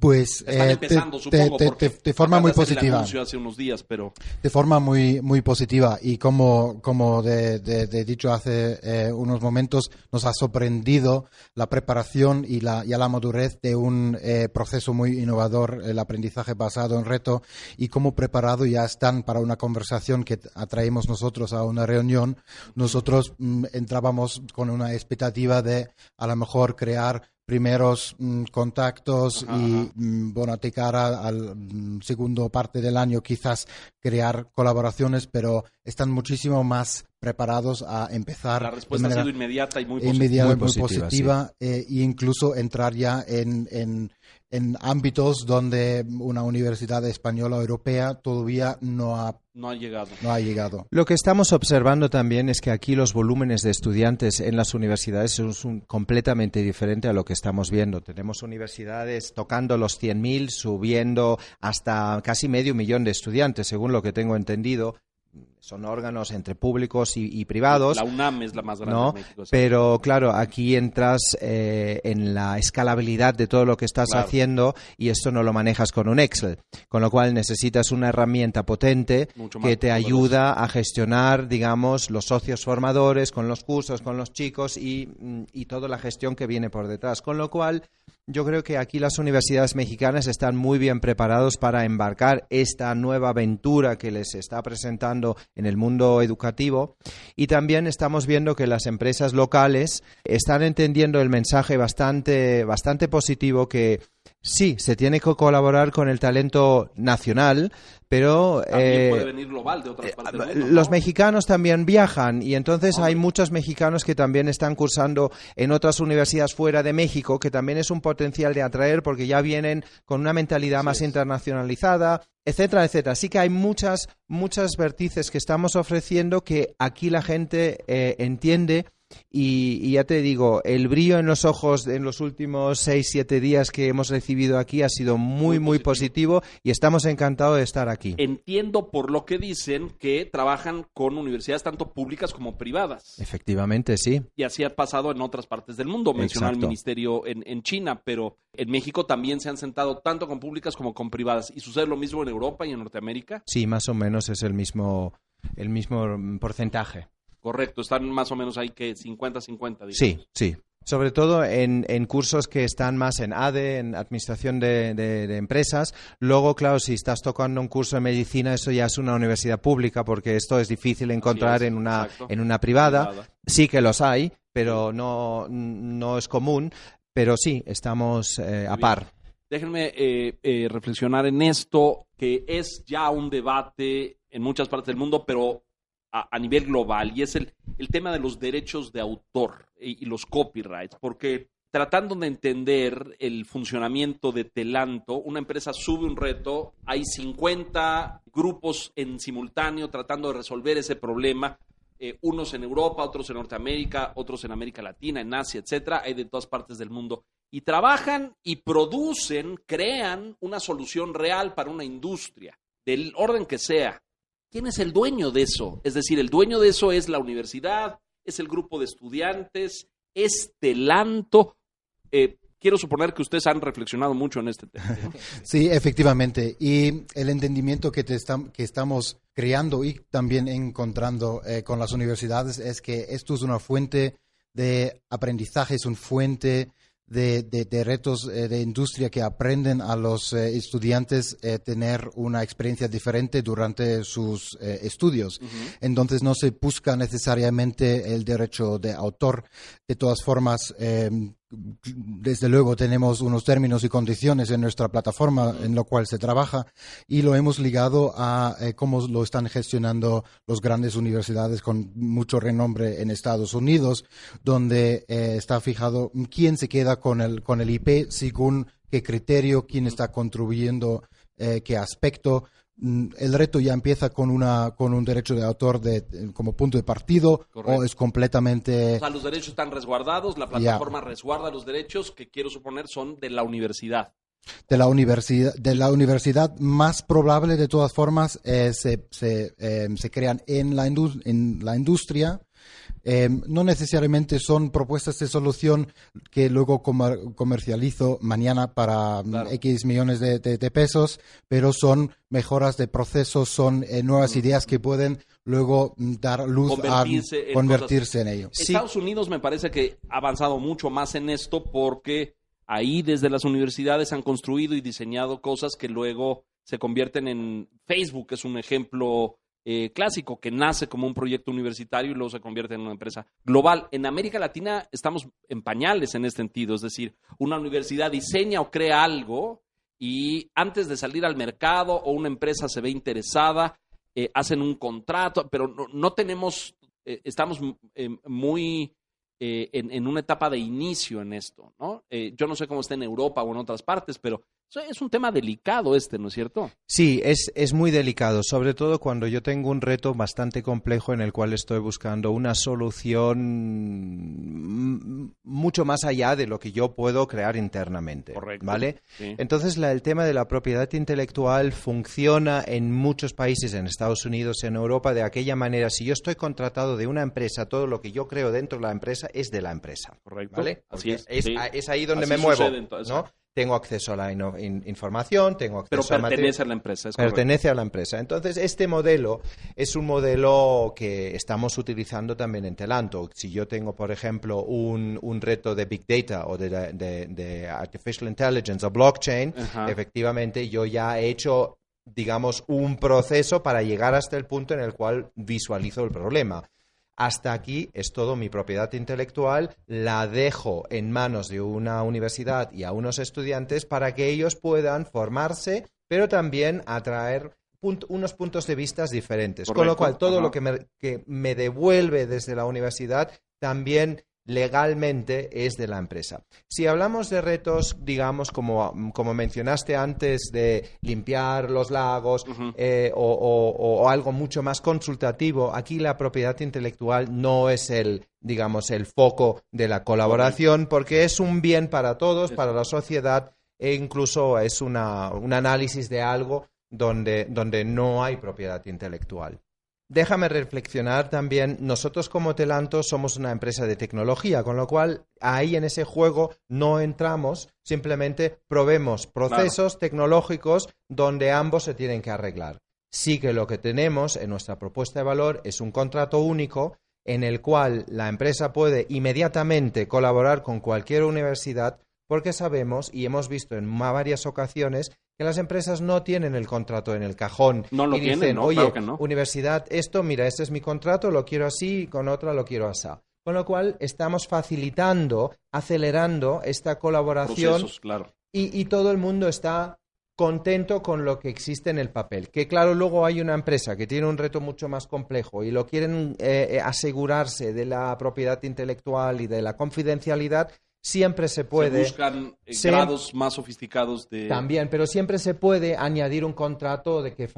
Speaker 5: Pues
Speaker 3: Están
Speaker 5: eh,
Speaker 3: empezando, supongo,
Speaker 5: de forma muy positiva.
Speaker 3: anuncio hace unos días, pero
Speaker 5: De forma muy, muy positiva y como, como de, de- de dicho hace eh, unos momentos, nos ha sorprendido la preparación y la, y la madurez de un eh, proceso muy innovador, el aprendizaje basado en reto y cómo preparado ya están para una conversación que atraemos nosotros a una reunión. Nosotros mm, entrábamos con una expectativa de a lo mejor crear primeros mm, contactos
Speaker 3: Ajá,
Speaker 5: y
Speaker 3: ajá.
Speaker 5: mm, bueno, de cara al mm, segundo parte del año quizás crear colaboraciones, pero están muchísimo más preparados a empezar
Speaker 3: la
Speaker 5: de
Speaker 3: respuesta ha sido inmediata y muy positiva.
Speaker 5: inmediata,
Speaker 4: Muy
Speaker 5: muy
Speaker 4: positiva,
Speaker 5: positiva, eh, e incluso entrar ya en, en, en ámbitos donde una universidad española o europea todavía no ha,
Speaker 3: No ha llegado.
Speaker 5: no ha llegado.
Speaker 4: Lo que estamos observando también es que aquí los volúmenes de estudiantes en las universidades son un- completamente diferente a lo que estamos viendo. Tenemos universidades tocando los 100.000, subiendo hasta casi medio millón de estudiantes, según lo que tengo entendido. Son órganos entre públicos y, y privados.
Speaker 3: La UNAM es la más grande
Speaker 4: ¿no?
Speaker 3: de México. sí.
Speaker 4: Pero claro, aquí entras eh, en la escalabilidad de todo lo que estás
Speaker 3: Claro.
Speaker 4: haciendo y esto no lo manejas con un Excel, con lo cual necesitas una herramienta potente
Speaker 3: Mucho
Speaker 4: que te ayuda a gestionar, digamos, los socios formadores con los cursos, con los chicos y, mm, y toda la gestión que viene por detrás. Con lo cual, yo creo que aquí las universidades mexicanas están muy bien preparados para embarcar esta nueva aventura que les está presentando en el mundo educativo. Y también estamos viendo que las empresas locales están entendiendo el mensaje bastante, bastante positivo que Sí, se tiene que colaborar con el talento nacional, pero
Speaker 3: También
Speaker 4: eh,
Speaker 3: puede venir global de otras partes del mundo.
Speaker 4: los
Speaker 3: ¿no?
Speaker 4: mexicanos también viajan y entonces
Speaker 3: Hombre.
Speaker 4: hay muchos mexicanos que también están cursando en otras universidades fuera de México, que también es un potencial de atraer porque ya vienen con una mentalidad más internacionalizada, etcétera, etcétera. Así que hay muchas, muchas vertices que estamos ofreciendo que aquí la gente eh, entiende. Y, y ya te digo, el brillo en los ojos en los últimos seis, siete días que hemos recibido aquí ha sido muy,
Speaker 3: Muy
Speaker 4: positivo y estamos encantados de estar aquí.
Speaker 3: Entiendo por lo que dicen que trabajan con universidades tanto públicas como privadas.
Speaker 4: Efectivamente, sí.
Speaker 3: Y así ha pasado en otras partes del mundo. Mencionó el ministerio en, en China, pero en México también se han sentado tanto con públicas como con privadas. ¿Y sucede lo mismo en Europa y en Norteamérica?
Speaker 4: Sí, más o menos es el mismo, el mismo mm, porcentaje.
Speaker 3: Correcto, están más o menos ahí que 50-50. digamos.
Speaker 4: Sí, sí. Sobre todo en, en cursos que están más en ADE, en Administración de, de- de Empresas. Luego, claro, si estás tocando un curso de medicina, eso ya es una universidad pública, porque esto es difícil encontrar
Speaker 3: es,
Speaker 4: en, una,
Speaker 3: exacto.
Speaker 4: en una privada.
Speaker 3: Privada.
Speaker 4: Sí que los hay, pero no, no es común. Pero sí, estamos eh, a par.
Speaker 3: Déjenme eh, eh, reflexionar en esto, que es ya un debate en muchas partes del mundo, pero a, nivel global, y es el, el tema de los derechos de autor y, y los copyrights, porque tratando de entender el funcionamiento de Telanto, una empresa sube un reto, hay 50 grupos en simultáneo tratando de resolver ese problema, eh, unos en Europa, otros en Norteamérica, otros en América Latina, en Asia, etcétera, hay de todas partes del mundo. Y trabajan y producen, crean una solución real para una industria, del orden que sea. ¿Quién es el dueño de eso? Es decir, el dueño de eso es la universidad, es el grupo de estudiantes, es Telanto. Eh, quiero suponer que ustedes han reflexionado mucho en este tema.
Speaker 5: Sí, efectivamente. Y el entendimiento que, te estam- que estamos creando y también encontrando eh, con las universidades es que esto es una fuente de aprendizaje, es una fuente de, de- de retos eh, de industria que aprenden a los eh, estudiantes eh, tener una experiencia diferente durante sus eh, estudios. Entonces no se busca necesariamente el derecho de autor. De todas formas, eh, desde luego tenemos unos términos y condiciones en nuestra plataforma en lo cual se trabaja y lo hemos ligado a eh, cómo lo están gestionando las grandes universidades con mucho renombre en Estados Unidos, donde eh, está fijado quién se queda con el, con el IP según qué criterio, quién está contribuyendo, eh, qué aspecto. Mm, El reto ya empieza con, una, con un derecho de autor de, como punto de partido
Speaker 3: Correcto.
Speaker 5: o es completamente...
Speaker 3: O sea, los derechos están resguardados, la plataforma resguarda los derechos que quiero suponer son de la universidad.
Speaker 5: de la universidad de la universidad más probable de todas formas eh, se, se, eh, se crean en la, en la industria Eh, no necesariamente son propuestas de solución que luego comer- comercializo mañana para mm,
Speaker 3: Claro.
Speaker 5: X millones de, de- de pesos, pero son mejoras de procesos, son eh, nuevas ideas que pueden luego mm, dar luz a
Speaker 3: Convertirse en
Speaker 5: convertirse en ello.
Speaker 3: Estados Unidos me parece que ha avanzado mucho más en esto porque ahí desde las universidades han construido y diseñado cosas que luego se convierten en Facebook, es un ejemplo eh, clásico, que nace como un proyecto universitario y luego se convierte en una empresa global. En América Latina estamos en pañales en este sentido, es decir, una universidad diseña o crea algo y antes de salir al mercado o una empresa se ve interesada, eh, hacen un contrato, pero no, no tenemos, eh, estamos muy en, en una etapa de inicio en esto, ¿no? Yo no sé cómo está en Europa o en otras partes, pero es un tema delicado este, ¿no es cierto?
Speaker 4: Sí, es, es muy delicado, sobre todo cuando yo tengo un reto bastante complejo en el cual estoy buscando una solución mucho más allá de lo que yo puedo crear internamente.
Speaker 3: Correcto.
Speaker 4: ¿Vale?
Speaker 3: Sí.
Speaker 4: Entonces, la- el tema de la propiedad intelectual funciona en muchos países, en Estados Unidos, en Europa, de aquella manera. Si yo estoy contratado de una empresa, todo lo que yo creo dentro de la empresa es de la empresa.
Speaker 3: Correcto.
Speaker 4: ¿Vale?
Speaker 3: Así es, sí.
Speaker 4: es ahí donde
Speaker 3: Así
Speaker 4: me muevo.
Speaker 3: sucede entonces.
Speaker 4: ¿no? Tengo acceso a la in- información, tengo
Speaker 3: Pero
Speaker 4: acceso a material-
Speaker 3: pertenece a la empresa, es correcto.
Speaker 4: pertenece a la empresa. Entonces, este modelo es un modelo que estamos utilizando también en Telanto. Si yo tengo, por ejemplo, un, un reto de Big Data o de, de- de Artificial Intelligence o blockchain, efectivamente yo ya he hecho, digamos, un proceso para llegar hasta el punto en el cual visualizo el problema. Hasta aquí es todo mi propiedad intelectual, la dejo en manos de una universidad y a unos estudiantes para que ellos puedan formarse, pero también atraer unos puntos de vista diferentes. Con lo cual, todo lo que me, que me devuelve desde la universidad también legalmente es de la empresa. Si hablamos de retos, digamos, como, mencionaste antes, de limpiar los lagos eh, o, algo mucho más consultativo, aquí la propiedad intelectual no es el, digamos, el foco de la colaboración porque es un bien para todos, para la sociedad e incluso es un análisis de algo donde, donde no hay propiedad intelectual. Déjame reflexionar también, nosotros como Telanto somos una empresa de tecnología, con lo cual ahí en ese juego no entramos, simplemente probemos procesos tecnológicos donde ambos se tienen que arreglar. Sí que lo que tenemos en nuestra propuesta de valor es un contrato único en el cual la empresa puede inmediatamente colaborar con cualquier universidad porque sabemos y hemos visto en varias ocasiones que las empresas no tienen el contrato en el cajón
Speaker 3: no lo
Speaker 4: y dicen,
Speaker 3: tienen,
Speaker 4: oye,
Speaker 3: no.
Speaker 4: universidad, esto, mira, este es mi contrato, lo quiero así, con otra lo quiero así. Con lo cual estamos facilitando, acelerando esta colaboración
Speaker 3: claro.
Speaker 4: y, y todo el mundo está contento con lo que existe en el papel. Que claro, luego hay una empresa que tiene un reto mucho más complejo y lo quieren eh, eh, asegurarse de la propiedad intelectual y de la confidencialidad siempre se puede.
Speaker 3: Se buscan eh, grados más sofisticados de.
Speaker 4: También, pero siempre se puede añadir un contrato de que,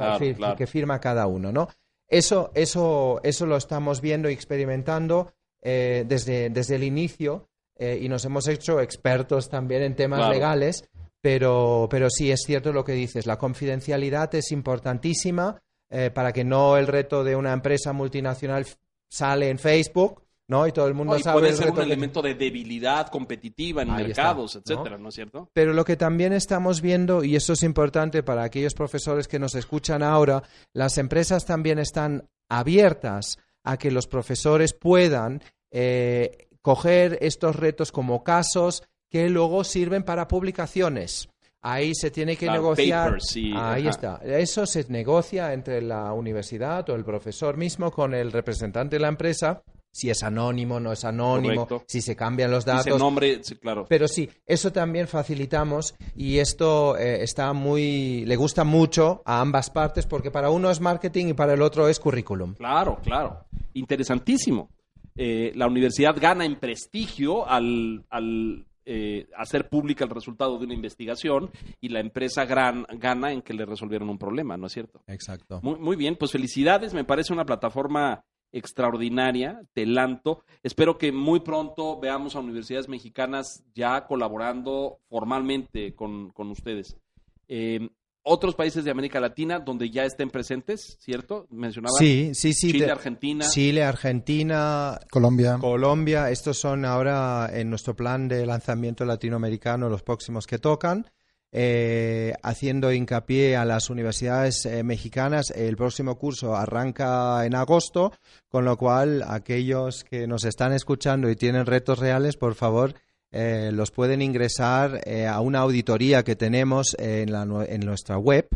Speaker 4: que firma cada uno, ¿no? Eso, eso, eso lo estamos viendo y experimentando eh, desde, desde el inicio eh, y nos hemos hecho expertos también en temas legales, pero, pero sí es cierto lo que dices, la confidencialidad es importantísima para que no el reto de una empresa multinacional sale en Facebook ¿no? Y todo el mundo sabe.
Speaker 3: Puede ser un elemento de debilidad competitiva en mercados, etcétera, ¿no? es cierto?
Speaker 4: Pero lo que también estamos viendo, y eso es importante para aquellos profesores que nos escuchan ahora, las empresas también están abiertas a que los profesores puedan eh, coger estos retos como casos que luego sirven para publicaciones. Ahí se tiene que negociar. ahí está. Eso se negocia entre la universidad o el profesor mismo con el representante de la empresa si es anónimo, no es anónimo, si se cambian los datos.
Speaker 3: nombre, claro.
Speaker 4: Pero sí, eso también facilitamos y esto eh, está muy, le gusta mucho a ambas partes porque para uno es marketing y para el otro es currículum.
Speaker 3: Claro, claro. Interesantísimo. Eh, la universidad gana en prestigio al, eh, hacer pública el resultado de una investigación y la empresa gran, gana en que le resolvieron un problema, ¿no es cierto?
Speaker 4: Exacto.
Speaker 3: Muy, muy bien, pues felicidades, me parece una plataforma extraordinaria, Telanto. Espero que muy pronto veamos a universidades mexicanas ya colaborando formalmente con, ustedes. Eh, otros países de América Latina donde ya estén presentes, ¿cierto? Mencionaba
Speaker 4: sí, sí, sí,
Speaker 3: Chile, Argentina.
Speaker 4: Chile, Argentina,
Speaker 5: Colombia.
Speaker 4: Colombia. Estos son ahora en nuestro plan de lanzamiento latinoamericano los próximos que tocan. Eh, haciendo hincapié a las universidades eh, mexicanas. El próximo curso arranca en agosto, con lo cual aquellos que nos están escuchando y tienen retos reales, por favor, eh, los pueden ingresar a una auditoría que tenemos en, en nuestra web,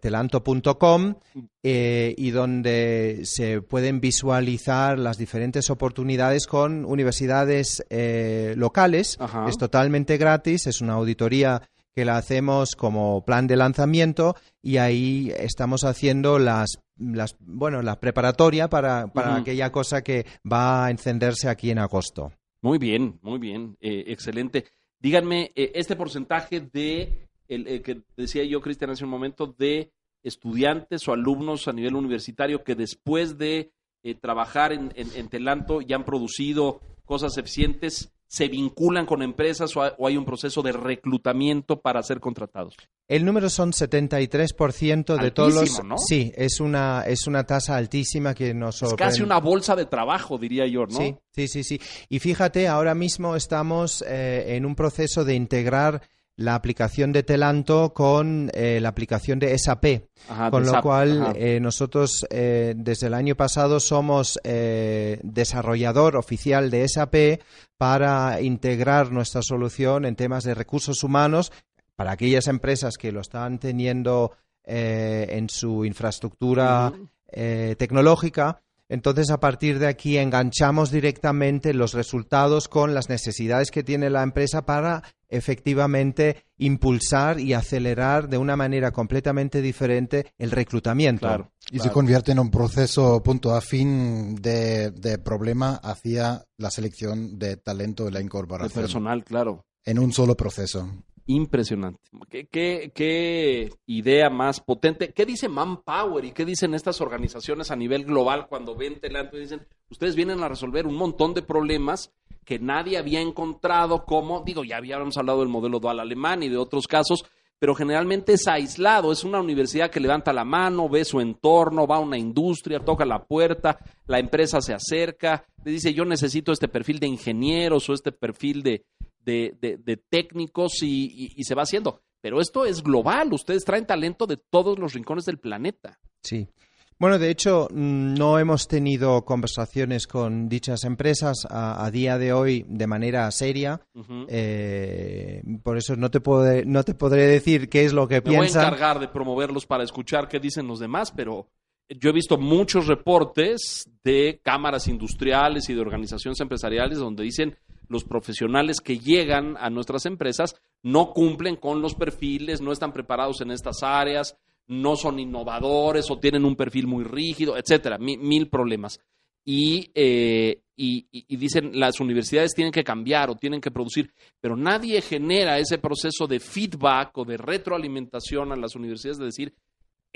Speaker 4: telanto.com, y donde se pueden visualizar las diferentes oportunidades con universidades locales. Es totalmente gratis, es una auditoría que la hacemos como plan de lanzamiento y ahí estamos haciendo las, las bueno, la preparatoria para, para aquella cosa que va a encenderse aquí en agosto.
Speaker 3: Muy bien, muy bien, eh, excelente. Díganme, eh, este porcentaje de, el, que decía yo, Cristian, hace un momento, de estudiantes o alumnos a nivel universitario que después de eh, trabajar en, en Telanto ya han producido cosas eficientes, se vinculan con empresas o hay un proceso de reclutamiento para ser contratados?
Speaker 4: El número son 73% de todos los... ¿no? Sí, es una, es una tasa altísima que nos...
Speaker 3: Es casi una bolsa de trabajo, diría yo, ¿no?
Speaker 4: Sí, sí, sí. sí. Y fíjate, ahora mismo estamos eh, en un proceso de integrar la aplicación de Telanto con eh, la aplicación de SAP. con lo cual, eh, nosotros eh, desde el año pasado somos desarrollador oficial de SAP para integrar nuestra solución en temas de recursos humanos para aquellas empresas que lo están teniendo en su infraestructura tecnológica Entonces, a partir de aquí, enganchamos directamente los resultados con las necesidades que tiene la empresa para efectivamente impulsar y acelerar de una manera completamente diferente el reclutamiento.
Speaker 3: Claro.
Speaker 5: Y se convierte en un proceso punto a fin de, de problema hacia la selección de talento y la
Speaker 3: De
Speaker 5: incorporación.
Speaker 3: personal, claro.
Speaker 5: En un solo proceso.
Speaker 3: Impresionante. ¿Qué, idea más potente. ¿Qué dice Manpower y qué dicen estas organizaciones a nivel global cuando ven Telanto y dicen, ustedes vienen a resolver un montón de problemas que nadie había encontrado como, digo, ya habíamos hablado del modelo dual alemán y de otros casos, pero generalmente es aislado, es una universidad que levanta la mano, ve su entorno, va a una industria, toca la puerta, la empresa se acerca, le dice, yo necesito este perfil de ingenieros o este perfil de, de, de- de técnicos y, y- y se va haciendo. Pero esto es global, ustedes traen talento de todos los rincones del planeta.
Speaker 4: Sí. Bueno, de hecho, no hemos tenido conversaciones con dichas empresas a, a día de hoy de manera seria. Eh, por eso no te, podré, no te podré decir qué es lo que
Speaker 3: Me voy a
Speaker 4: piensan.
Speaker 3: encargar de promoverlos para escuchar qué dicen los demás, pero yo he visto muchos reportes de cámaras industriales y de organizaciones empresariales donde dicen los profesionales que llegan a nuestras empresas no cumplen con los perfiles, no están preparados en estas áreas, no son innovadores o tienen un perfil muy rígido, etcétera, mi- mil problemas. Eh, y- y dicen las universidades tienen que cambiar o tienen que producir, pero nadie genera ese proceso de feedback o de retroalimentación a las universidades de decir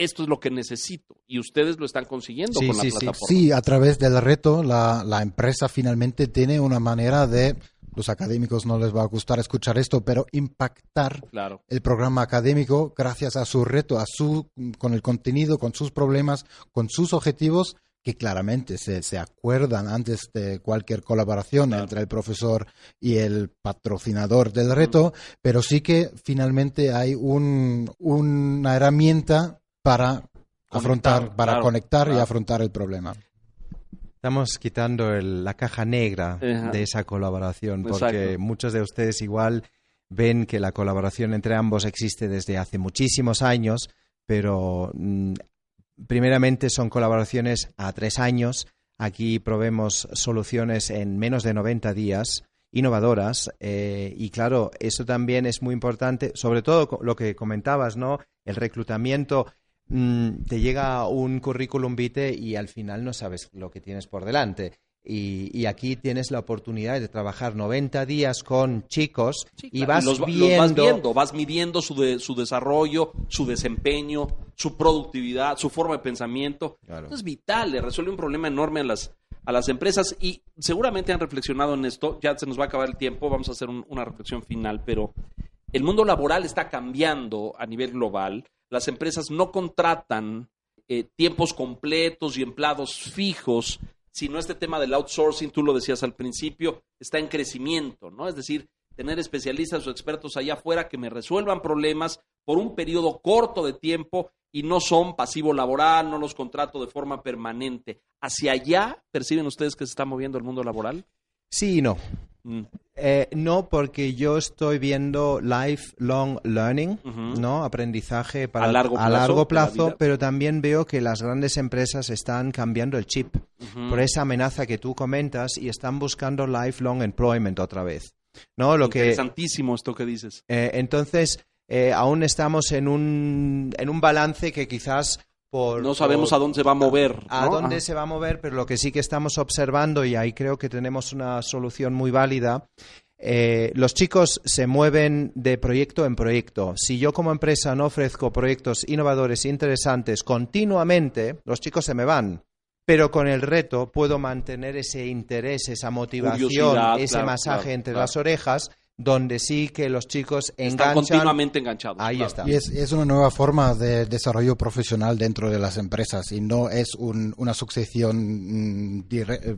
Speaker 3: esto es lo que necesito y ustedes lo están consiguiendo
Speaker 4: Sí,
Speaker 3: con la
Speaker 4: sí,
Speaker 3: plataforma.
Speaker 5: Sí, a través del reto, la, la empresa finalmente tiene una manera de, los académicos no les va a gustar escuchar esto, pero impactar
Speaker 3: Claro.
Speaker 5: el programa académico gracias a su reto, a su, con el contenido, con sus problemas, con sus objetivos que claramente se, se acuerdan antes de cualquier colaboración entre el profesor y el patrocinador del reto, pero sí que finalmente hay un, una herramienta para afrontar, para
Speaker 3: claro,
Speaker 5: conectar y
Speaker 3: claro.
Speaker 5: afrontar el problema.
Speaker 4: Estamos quitando el- la caja negra
Speaker 3: Ajá.
Speaker 4: de esa colaboración, porque
Speaker 3: Exacto.
Speaker 4: muchos de ustedes igual ven que la colaboración entre ambos existe desde hace muchísimos años, pero mm, primeramente son colaboraciones a tres años. Aquí probemos soluciones en menos de 90 días innovadoras eh, y claro, eso también es muy importante, sobre todo lo que comentabas, ¿no? El reclutamiento mm, te llega un currículum vitae y al final no sabes lo que tienes por delante. Y, y aquí tienes la oportunidad de trabajar 90 días con chicos
Speaker 3: Sí,
Speaker 4: y vas,
Speaker 3: los, va- los
Speaker 4: viendo,
Speaker 3: vas viendo, vas midiendo su, de- su desarrollo, su desempeño, su productividad, su forma de pensamiento.
Speaker 4: Claro.
Speaker 3: Esto es vital, le resuelve un problema enorme a las, a las empresas y seguramente han reflexionado en esto. Ya se nos va a acabar el tiempo, vamos a hacer un- una reflexión final, pero el mundo laboral está cambiando a nivel global. Las empresas no contratan eh, tiempos completos y empleados fijos, sino este tema del outsourcing, tú lo decías al principio, está en crecimiento, ¿no? Es decir, tener especialistas o expertos allá afuera que me resuelvan problemas por un periodo corto de tiempo y no son pasivo laboral, no los contrato de forma permanente. ¿Hacia allá perciben ustedes que se está moviendo el mundo laboral?
Speaker 4: Sí y no.
Speaker 3: Mm,
Speaker 4: Eh, no, porque yo estoy viendo lifelong learning. ¿no? Aprendizaje para,
Speaker 3: A largo plazo,
Speaker 4: largo pero también veo que las grandes empresas están cambiando el chip por esa amenaza que tú comentas y están buscando lifelong employment otra vez. ¿No? Lo que,
Speaker 3: Interesantísimo esto que dices.
Speaker 4: eh, entonces, eh, aún estamos en un, en un balance que quizás por...
Speaker 3: No sabemos
Speaker 4: por-
Speaker 3: a dónde se va a mover.
Speaker 4: a
Speaker 3: ¿no?
Speaker 4: dónde se va a mover, pero lo que sí que estamos observando, y ahí creo que tenemos una solución muy válida, eh, los chicos se mueven de proyecto en proyecto. Si yo como empresa no ofrezco proyectos innovadores, interesantes continuamente, los chicos se me van. Pero con el reto puedo mantener ese interés, esa motivación,
Speaker 3: Curiosidad,
Speaker 4: ese
Speaker 3: claro,
Speaker 4: masaje
Speaker 3: claro,
Speaker 4: entre
Speaker 3: claro.
Speaker 4: las orejas, donde sí que los chicos
Speaker 3: Están
Speaker 4: enganchan.
Speaker 3: continuamente enganchados.
Speaker 4: Ahí
Speaker 3: claro.
Speaker 4: está.
Speaker 5: Y es, es una nueva forma de desarrollo profesional dentro de las empresas y no es un- una sucesión mm, dire- eh,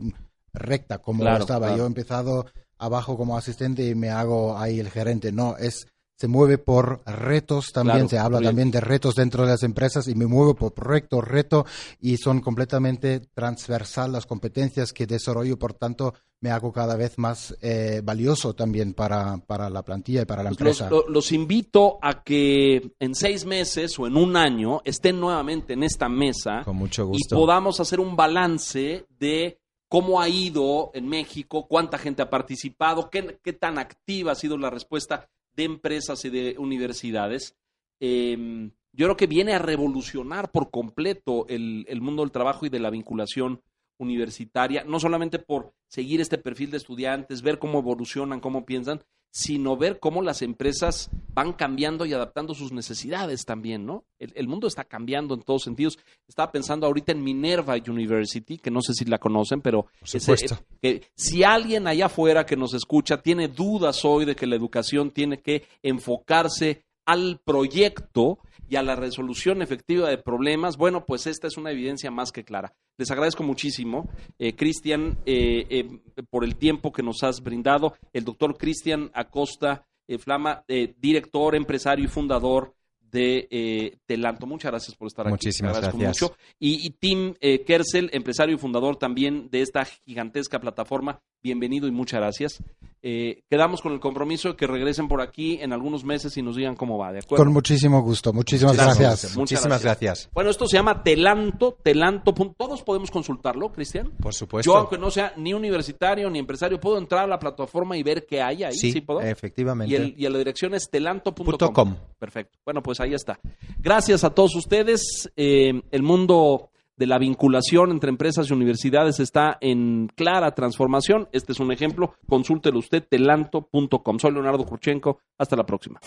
Speaker 5: recta como
Speaker 3: Claro,
Speaker 5: estaba.
Speaker 3: claro.
Speaker 5: Yo he empezado abajo como asistente y me hago ahí el gerente. No, es se mueve por retos también,
Speaker 3: Claro,
Speaker 5: se habla
Speaker 3: bien.
Speaker 5: también de retos dentro de las empresas y me muevo por proyecto, reto y son completamente transversal las competencias que desarrollo, por tanto me hago cada vez más eh, valioso también para, para la plantilla y para la
Speaker 3: Pues los,
Speaker 5: empresa.
Speaker 3: lo- los invito a que en seis meses o en un año estén nuevamente en esta mesa
Speaker 4: Con mucho
Speaker 3: y
Speaker 4: gusto.
Speaker 3: podamos hacer un balance de cómo ha ido en México, cuánta gente ha participado, qué, qué tan activa ha sido la respuesta de empresas y de universidades. Eh, yo creo que viene a revolucionar por completo el, el mundo del trabajo y de la vinculación universitaria, no solamente por seguir este perfil de estudiantes, ver cómo evolucionan, cómo piensan, sino ver cómo las empresas van cambiando y adaptando sus necesidades también, ¿no? El, el mundo está cambiando en todos sentidos. Estaba pensando ahorita en Minerva University, que no sé si la conocen, pero ese- que si alguien allá afuera que nos escucha tiene dudas hoy de que la educación tiene que enfocarse al proyecto y a la resolución efectiva de problemas, bueno, pues esta es una evidencia más que clara. Les agradezco muchísimo, eh, Cristian, eh, eh, por el tiempo que nos has brindado. El doctor Cristian Acosta eh, Flama, eh, director, empresario y fundador de eh, Telanto. Muchas gracias por estar aquí.
Speaker 4: Muchísimas gracias.
Speaker 3: mucho. Y, y Tim eh, Kersel, empresario y fundador también de esta gigantesca plataforma. Bienvenido y muchas gracias. Eh, quedamos con el compromiso de que regresen por aquí en algunos meses y nos digan cómo va, ¿de acuerdo?
Speaker 5: Con muchísimo gusto. Muchísimas
Speaker 3: Muchas
Speaker 5: gracias.
Speaker 3: Muchas
Speaker 4: Muchísimas gracias.
Speaker 3: Bueno, esto se llama Telanto, Telanto. Todos podemos consultarlo, Cristian.
Speaker 4: Por supuesto.
Speaker 3: Yo, aunque no sea ni universitario ni empresario, puedo entrar a la plataforma y ver qué hay ahí. Sí,
Speaker 4: sí,
Speaker 3: puedo.
Speaker 4: efectivamente.
Speaker 3: Y, el- y la dirección es telanto.com.
Speaker 4: Punto com.
Speaker 3: Perfecto. Bueno, pues ahí está. Gracias a todos ustedes. Eh, el mundo de la vinculación entre empresas y universidades está en clara transformación. Este es un ejemplo. Consúltelo usted, telanto.com. Soy Leonardo Kurchenko. Hasta la próxima.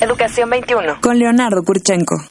Speaker 1: Educación 21.
Speaker 2: Con Leonardo Kurchenko.